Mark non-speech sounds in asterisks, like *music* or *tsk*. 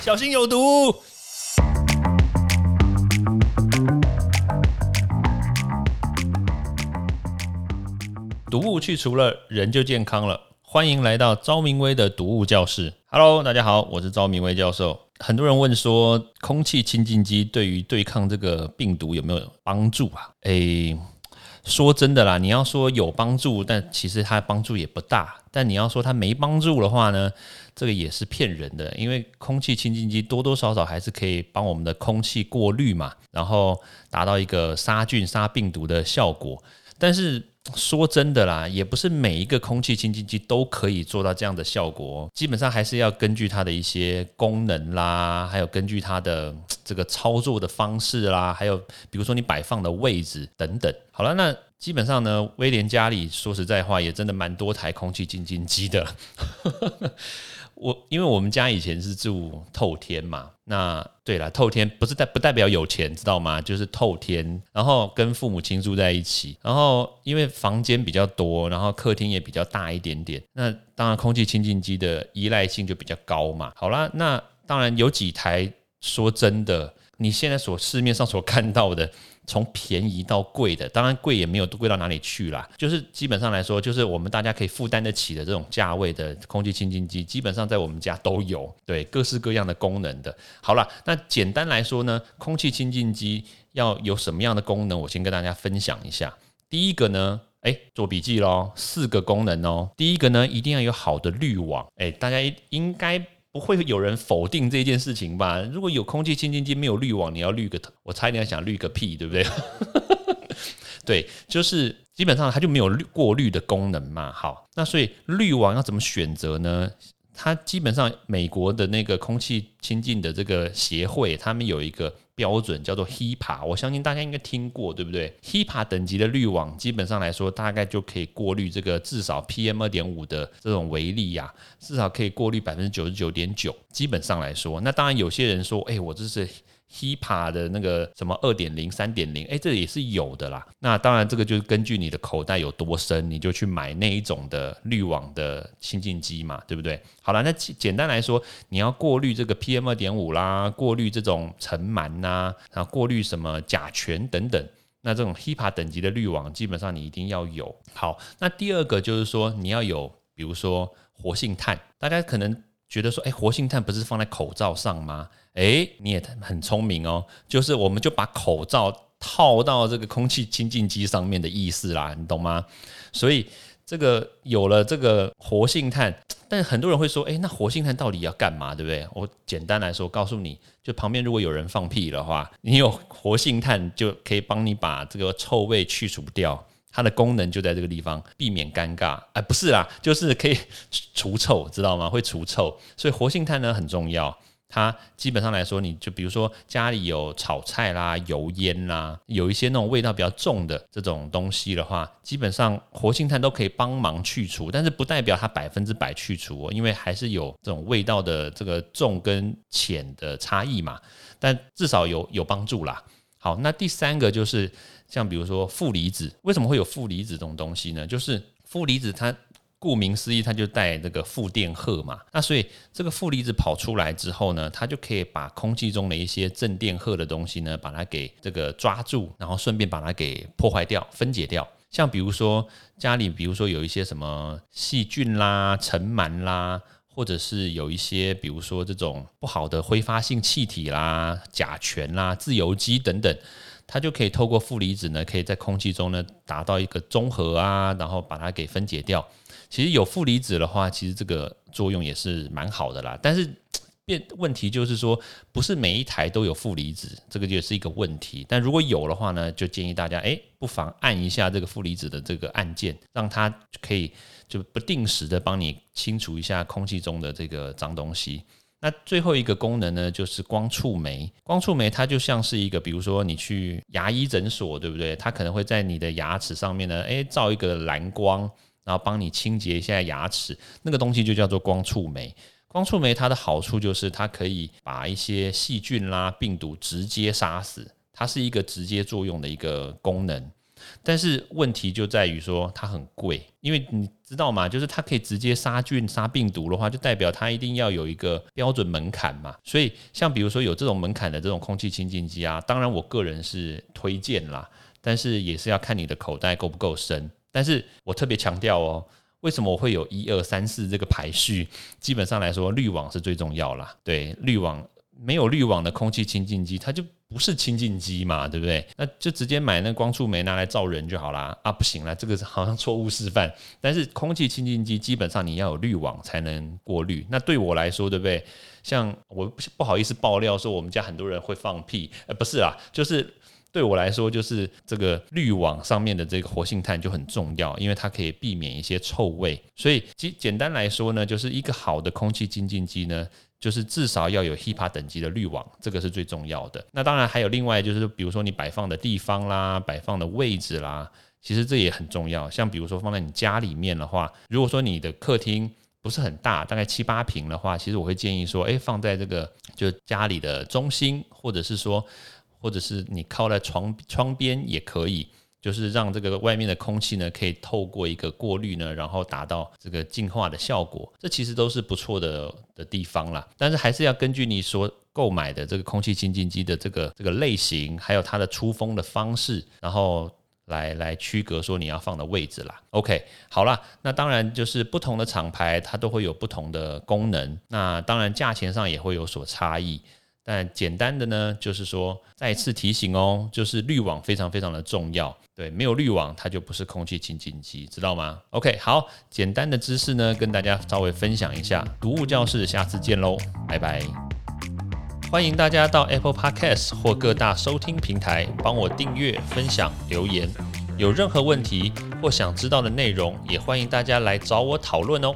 小心有毒。毒物去除了，人就健康了。欢迎来到昭明威的毒物教室。Hello，大家好，我是昭明威教授。很多人问说，空气清净机对于对抗这个病毒有没有帮助啊？诶，说真的啦，你要说有帮助，但其实它帮助也不大。但你要说它没帮助的话呢，这个也是骗人的。因为空气清净机多多少少还是可以帮我们的空气过滤嘛，然后达到一个杀菌、杀病毒的效果。但是说真的啦，也不是每一个空气清净机都可以做到这样的效果，基本上还是要根据它的一些功能啦，还有根据它的这个操作的方式啦，还有比如说你摆放的位置等等。好了，那基本上呢，威廉家里说实在话也真的蛮多台空气清净机的。*laughs* 我因为我们家以前是住透天嘛，那对了，透天不是代不代表有钱，知道吗？就是透天，然后跟父母亲住在一起，然后因为房间比较多，然后客厅也比较大一点点，那当然空气清净机的依赖性就比较高嘛。好啦，那当然有几台，说真的，你现在所市面上所看到的。从便宜到贵的，当然贵也没有贵到哪里去啦。就是基本上来说，就是我们大家可以负担得起的这种价位的空气清净机，基本上在我们家都有。对，各式各样的功能的。好了，那简单来说呢，空气清净机要有什么样的功能？我先跟大家分享一下。第一个呢，哎，做笔记喽，四个功能哦。第一个呢，一定要有好的滤网。哎，大家应该。不会有人否定这件事情吧？如果有空气清净机没有滤网，你要滤个，我猜你要想滤个屁，对不对？*laughs* 对，就是基本上它就没有滤过滤的功能嘛。好，那所以滤网要怎么选择呢？它基本上美国的那个空气清净的这个协会，他们有一个标准叫做 HIPA，我相信大家应该听过，对不对？HIPA 等级的滤网，基本上来说，大概就可以过滤这个至少 PM 二点五的这种微粒呀，至少可以过滤百分之九十九点九。基本上来说，那当然有些人说，哎，我这是。HIPA 的那个什么二点零、三点零，哎，这也是有的啦。那当然，这个就是根据你的口袋有多深，你就去买那一种的滤网的清净机嘛，对不对？好了，那简单来说，你要过滤这个 PM 二点五啦，过滤这种尘螨呐，然后过滤什么甲醛等等，那这种 HIPA 等级的滤网，基本上你一定要有。好，那第二个就是说，你要有，比如说活性炭，大家可能。觉得说，哎，活性炭不是放在口罩上吗？哎，你也很聪明哦，就是我们就把口罩套到这个空气清净机上面的意思啦，你懂吗？所以这个有了这个活性炭，但很多人会说，哎，那活性炭到底要干嘛？对不对？我简单来说，告诉你就旁边如果有人放屁的话，你有活性炭就可以帮你把这个臭味去除掉。它的功能就在这个地方，避免尴尬。哎，不是啦，就是可以除臭，知道吗？会除臭，所以活性炭呢很重要。它基本上来说，你就比如说家里有炒菜啦、油烟啦，有一些那种味道比较重的这种东西的话，基本上活性炭都可以帮忙去除，但是不代表它百分之百去除哦，因为还是有这种味道的这个重跟浅的差异嘛。但至少有有帮助啦。好，那第三个就是。像比如说负离子，为什么会有负离子这种东西呢？就是负离子它顾名思义，它就带这个负电荷嘛。那所以这个负离子跑出来之后呢，它就可以把空气中的一些正电荷的东西呢，把它给这个抓住，然后顺便把它给破坏掉、分解掉。像比如说家里，比如说有一些什么细菌啦、尘螨啦，或者是有一些比如说这种不好的挥发性气体啦、甲醛啦、自由基等等。它就可以透过负离子呢，可以在空气中呢达到一个中和啊，然后把它给分解掉。其实有负离子的话，其实这个作用也是蛮好的啦。但是 *tsk* 变问题就是说，不是每一台都有负离子，这个也是一个问题。但如果有的话呢，就建议大家哎，不妨按一下这个负离子的这个按键，让它可以就不定时的帮你清除一下空气中的这个脏东西。那最后一个功能呢，就是光触媒。光触媒它就像是一个，比如说你去牙医诊所，对不对？它可能会在你的牙齿上面呢，诶，照一个蓝光，然后帮你清洁一下牙齿。那个东西就叫做光触媒。光触媒它的好处就是它可以把一些细菌啦、病毒直接杀死，它是一个直接作用的一个功能。但是问题就在于说它很贵，因为你知道吗？就是它可以直接杀菌、杀病毒的话，就代表它一定要有一个标准门槛嘛。所以像比如说有这种门槛的这种空气清净机啊，当然我个人是推荐啦，但是也是要看你的口袋够不够深。但是我特别强调哦。为什么我会有一二三四这个排序？基本上来说，滤网是最重要啦。对，滤网没有滤网的空气清净机，它就不是清净机嘛，对不对？那就直接买那光触媒拿来照人就好啦。啊，不行啦，这个好像错误示范。但是空气清净机基本上你要有滤网才能过滤。那对我来说，对不对？像我不好意思爆料说我们家很多人会放屁，呃，不是啊，就是。对我来说，就是这个滤网上面的这个活性炭就很重要，因为它可以避免一些臭味。所以，其简单来说呢，就是一个好的空气清净机呢，就是至少要有 HEPA 等级的滤网，这个是最重要的。那当然还有另外就是，比如说你摆放的地方啦，摆放的位置啦，其实这也很重要。像比如说放在你家里面的话，如果说你的客厅不是很大，大概七八平的话，其实我会建议说，哎，放在这个就家里的中心，或者是说。或者是你靠在床窗边也可以，就是让这个外面的空气呢，可以透过一个过滤呢，然后达到这个净化的效果。这其实都是不错的的地方啦。但是还是要根据你所购买的这个空气清净机的这个这个类型，还有它的出风的方式，然后来来区隔说你要放的位置啦。OK，好了，那当然就是不同的厂牌它都会有不同的功能，那当然价钱上也会有所差异。但简单的呢，就是说再次提醒哦，就是滤网非常非常的重要。对，没有滤网，它就不是空气清净机，知道吗？OK，好，简单的知识呢，跟大家稍微分享一下。读物教室，下次见喽，拜拜。欢迎大家到 Apple Podcast 或各大收听平台帮我订阅、分享、留言。有任何问题或想知道的内容，也欢迎大家来找我讨论哦。